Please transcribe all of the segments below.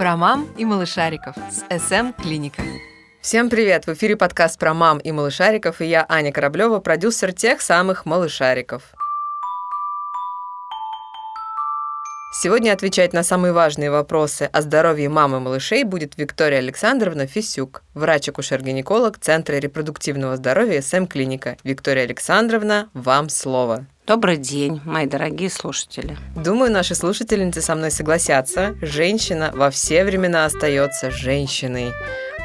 Про мам и малышариков с СМ Клиника. Всем привет! В эфире подкаст про мам и малышариков, и я, Аня Кораблева, продюсер тех самых малышариков. Сегодня отвечать на самые важные вопросы о здоровье мамы и малышей будет Виктория Александровна Фисюк, врач-акушер-гинеколог Центра репродуктивного здоровья СМ Клиника. Виктория Александровна, вам слово. Добрый день, мои дорогие слушатели. Думаю, наши слушательницы со мной согласятся. Женщина во все времена остается женщиной.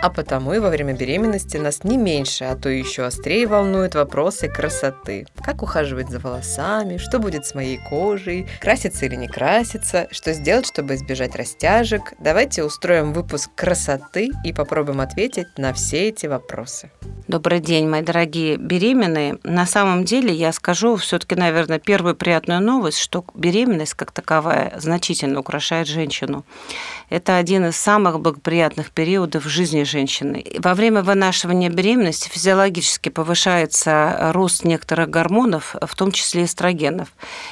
А потому и во время беременности нас не меньше, а то еще острее волнуют вопросы красоты. Как ухаживать за волосами, что будет с моей кожей, краситься или не краситься, что сделать, чтобы избежать растяжек. Давайте устроим выпуск красоты и попробуем ответить на все эти вопросы. Добрый день, мои дорогие беременные. На самом деле я скажу все-таки, наверное, первую приятную новость, что беременность как таковая значительно украшает женщину. Это один из самых благоприятных периодов в жизни женщины. Во время вынашивания беременности физиологически повышается рост некоторых гормонов, в том числе эстрогенов.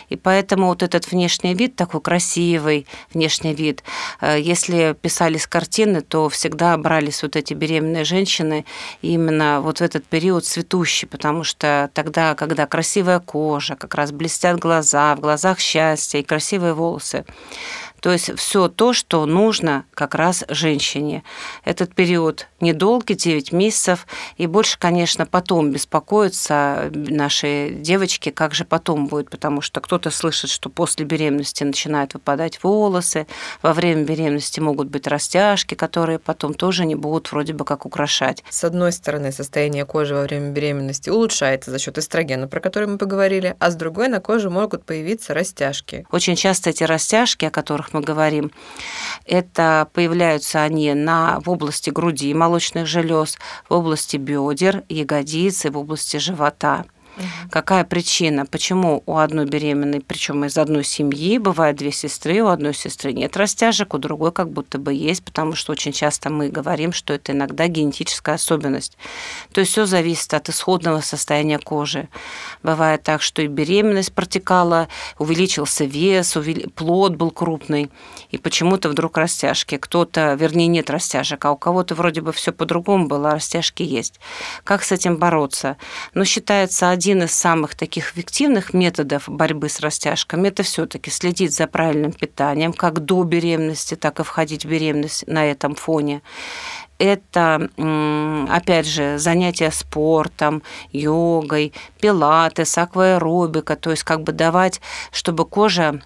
И поэтому вот этот внешний вид, такой красивый внешний вид, э, если писались картины, то всегда брались вот эти беременные женщины именно вот в этот период цветущий, потому что тогда, когда красивая кожа, как раз блестят глаза, в глазах счастье и красивые волосы, то есть все то, что нужно как раз женщине. Этот период недолгий, 9 месяцев, и больше, конечно, потом беспокоятся наши девочки, как же потом будет, потому что кто-то слышит, что после беременности начинают выпадать волосы, во время беременности могут быть растяжки, которые потом тоже не будут вроде бы как украшать. С одной стороны, состояние кожи во время беременности улучшается за счет эстрогена, про который мы поговорили, а с другой на коже могут появиться растяжки. Очень часто эти растяжки, о которых мы говорим, это появляются они на, в области груди, молочных желез, в области бедер, ягодиц и в области живота. Какая причина? Почему у одной беременной, причем из одной семьи, бывает две сестры, у одной сестры нет растяжек, у другой как будто бы есть, потому что очень часто мы говорим, что это иногда генетическая особенность. То есть все зависит от исходного состояния кожи. Бывает так, что и беременность протекала, увеличился вес, увел... плод был крупный, и почему-то вдруг растяжки. Кто-то, вернее, нет растяжек, а у кого-то вроде бы все по-другому было, а растяжки есть. Как с этим бороться? Ну, считается один из самых таких эффективных методов борьбы с растяжками это все-таки следить за правильным питанием, как до беременности, так и входить в беременность на этом фоне. Это, опять же, занятия спортом, йогой, пилатес, акваэробика, то есть как бы давать, чтобы кожа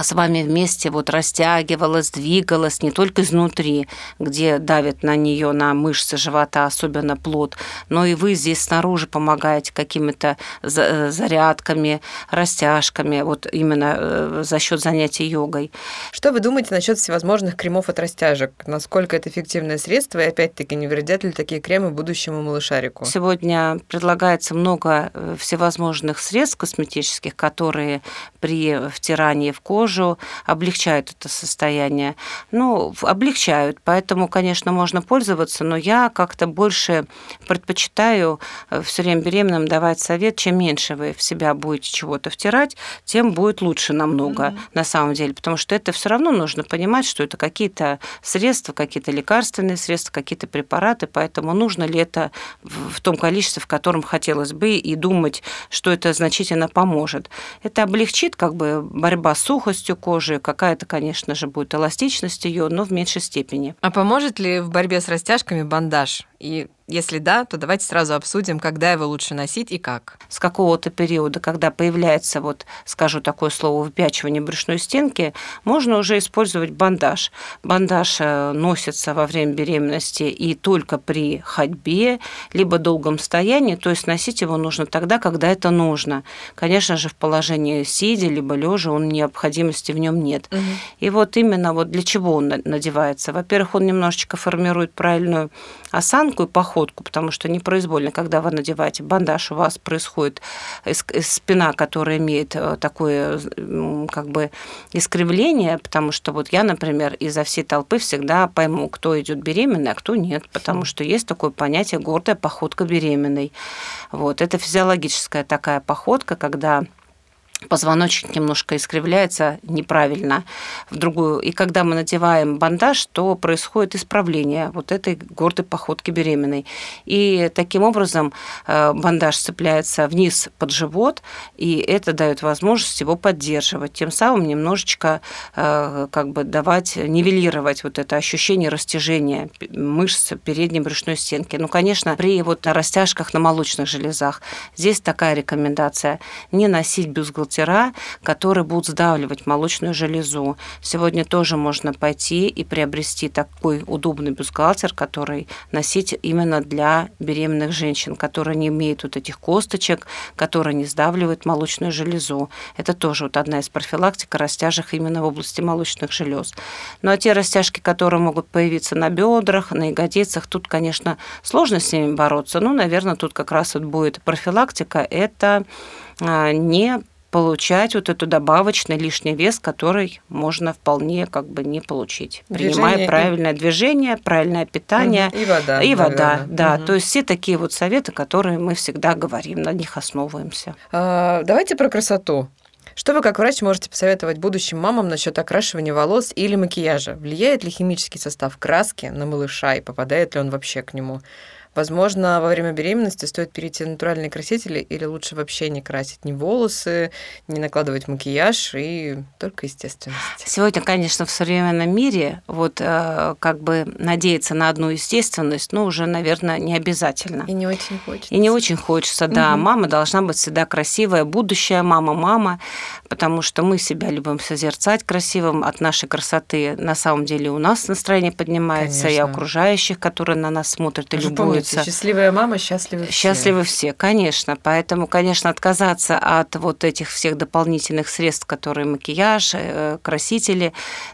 с вами вместе вот растягивалась, двигалась не только изнутри, где давит на нее, на мышцы живота, особенно плод, но и вы здесь снаружи помогаете какими-то э, зарядками, растяжками, вот именно э, за счет занятий йогой. Что вы думаете насчет всевозможных кремов от растяжек? Насколько это эффективное средство, и опять-таки не вредят ли такие кремы будущему малышарику? Сегодня предлагается много э, всевозможных средств косметических, которые при втирании в кожу кожу, облегчают это состояние. Ну, облегчают, поэтому, конечно, можно пользоваться, но я как-то больше предпочитаю э, все время беременным давать совет, чем меньше вы в себя будете чего-то втирать, тем будет лучше намного mm-hmm. на самом деле, потому что это все равно нужно понимать, что это какие-то средства, какие-то лекарственные средства, какие-то препараты, поэтому нужно ли это в том количестве, в котором хотелось бы, и думать, что это значительно поможет. Это облегчит как бы борьба с сухостью, сухостью кожи, какая-то, конечно же, будет эластичность ее, но в меньшей степени. А поможет ли в борьбе с растяжками бандаж? И если да, то давайте сразу обсудим, когда его лучше носить и как. С какого-то периода, когда появляется, вот скажу такое слово, выпячивание брюшной стенки, можно уже использовать бандаж. Бандаж э, носится во время беременности и только при ходьбе, либо долгом стоянии, то есть носить его нужно тогда, когда это нужно. Конечно же, в положении сидя, либо лежа, он необходимости в нем нет. Угу. И вот именно вот для чего он надевается? Во-первых, он немножечко формирует правильную осанку и поход походку, потому что непроизвольно, когда вы надеваете бандаж, у вас происходит спина, которая имеет э, такое как бы искривление, потому что вот я, например, изо всей толпы всегда пойму, кто идет беременный, а кто нет, потому что есть такое понятие гордая походка беременной. Вот. Это физиологическая такая походка, когда позвоночник немножко искривляется неправильно в другую. И когда мы надеваем бандаж, то происходит исправление вот этой гордой походки беременной. И таким образом э, бандаж цепляется вниз под живот, и это дает возможность его поддерживать, тем самым немножечко э, как бы давать, нивелировать вот это ощущение растяжения мышц передней брюшной стенки. Ну, конечно, при вот растяжках на молочных железах здесь такая рекомендация не носить бюстгальтер бюстгальтера, которые будут сдавливать молочную железу. Сегодня тоже можно пойти и приобрести такой удобный бюстгальтер, который носить именно для беременных женщин, которые не имеют вот этих косточек, которые не сдавливают молочную железу. Это тоже вот одна из профилактик растяжек именно в области молочных желез. Ну а те растяжки, которые могут появиться на бедрах, на ягодицах, тут, конечно, сложно с ними бороться. Ну, наверное, тут как раз вот будет профилактика. Это а, не получать вот эту добавочный лишний вес, который можно вполне как бы не получить, движение принимая правильное и... движение, правильное питание и вода, и вода, да, угу. то есть все такие вот советы, которые мы всегда говорим, на них основываемся. А, давайте про красоту. Что вы как врач можете посоветовать будущим мамам насчет окрашивания волос или макияжа? Влияет ли химический состав краски на малыша и попадает ли он вообще к нему? Возможно, во время беременности стоит перейти на натуральные красители или лучше вообще не красить ни волосы, не накладывать макияж и только естественность. Сегодня, конечно, в современном мире вот э, как бы надеяться на одну естественность, ну, уже, наверное, не обязательно. И не очень хочется. И не очень хочется, да. Угу. Мама должна быть всегда красивая, будущая мама-мама, потому что мы себя любим созерцать красивым. От нашей красоты на самом деле у нас настроение поднимается, конечно. и окружающих, которые на нас смотрят и любуют становится. Счастливая мама, счастливы все. Счастливы все, конечно. Поэтому, конечно, отказаться от вот этих всех дополнительных средств, которые макияж, э, красители,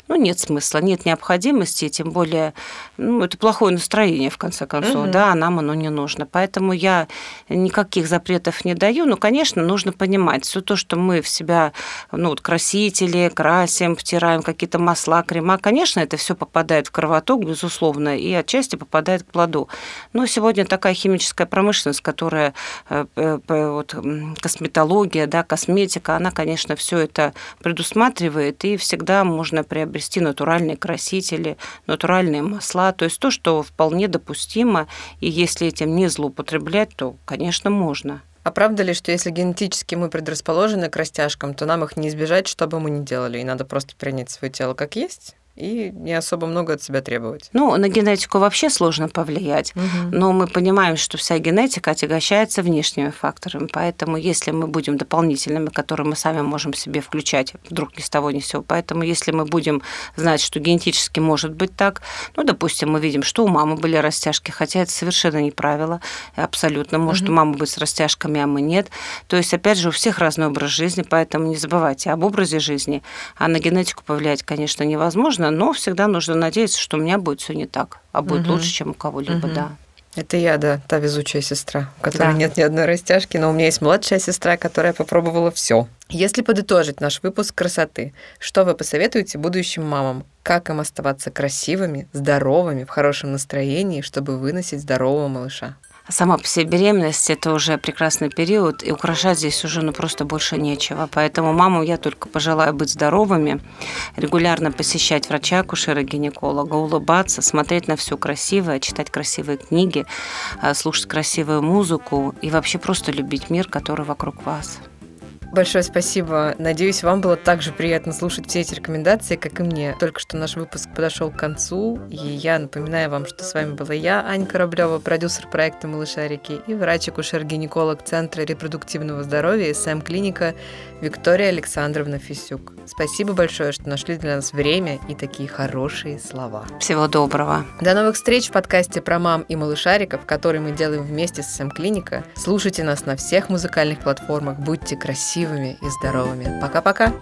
ну, нет смысла, нет необходимости, тем более, ну, это плохое настроение, в конце концов, угу. да, нам оно не нужно. Поэтому я никаких запретов не даю, но, конечно, нужно понимать, все то, что мы в себя, ну, вот красители, красим, втираем какие-то масла, крема, конечно, это все попадает в кровоток, безусловно, и отчасти попадает к плоду. Но сегодня такая химическая промышленность, которая э, вот, косметология, да, косметика, она, конечно, все это предусматривает, и всегда можно приобрести натуральные красители, натуральные масла, то есть то, что вполне допустимо, и если этим не злоупотреблять, то, конечно, можно. А правда ли, что если генетически мы предрасположены к растяжкам, то нам их не избежать, что бы мы ни делали, и надо просто принять свое тело как есть? И не особо много от себя требовать. Ну, на генетику вообще сложно повлиять, угу. но мы понимаем, что вся генетика отягощается внешними факторами, поэтому если мы будем дополнительными, которые мы сами можем себе включать, вдруг ни с того ни с сего, поэтому если мы будем знать, что генетически может быть так, ну, допустим, мы видим, что у мамы были растяжки, хотя это совершенно не правило, абсолютно, может угу. у мамы быть с растяжками, а мы нет, то есть, опять же, у всех разный образ жизни, поэтому не забывайте об образе жизни, а на генетику повлиять, конечно, невозможно, но всегда нужно надеяться, что у меня будет все не так, а будет угу. лучше, чем у кого-либо, угу. да. Это я, да, та везучая сестра, у которой да. нет ни одной растяжки, но у меня есть младшая сестра, которая попробовала все. Если подытожить наш выпуск красоты, что вы посоветуете будущим мамам? Как им оставаться красивыми, здоровыми, в хорошем настроении, чтобы выносить здорового малыша? Сама по себе беременность – это уже прекрасный период, и украшать здесь уже ну, просто больше нечего. Поэтому маму я только пожелаю быть здоровыми, регулярно посещать врача, акушера, гинеколога, улыбаться, смотреть на все красивое, читать красивые книги, а, слушать красивую музыку и вообще просто любить мир, который вокруг вас. Большое спасибо. Надеюсь, вам было так же приятно слушать все эти рекомендации, как и мне. Только что наш выпуск подошел к концу, и я напоминаю вам, что с вами была я, Аня Кораблева, продюсер проекта «Малышарики» и врач-акушер-гинеколог Центра репродуктивного здоровья СМ Клиника Виктория Александровна Фисюк. Спасибо большое, что нашли для нас время и такие хорошие слова. Всего доброго. До новых встреч в подкасте про мам и малышариков, который мы делаем вместе с СМ Клиника. Слушайте нас на всех музыкальных платформах. Будьте красивы красивыми и здоровыми. Пока-пока!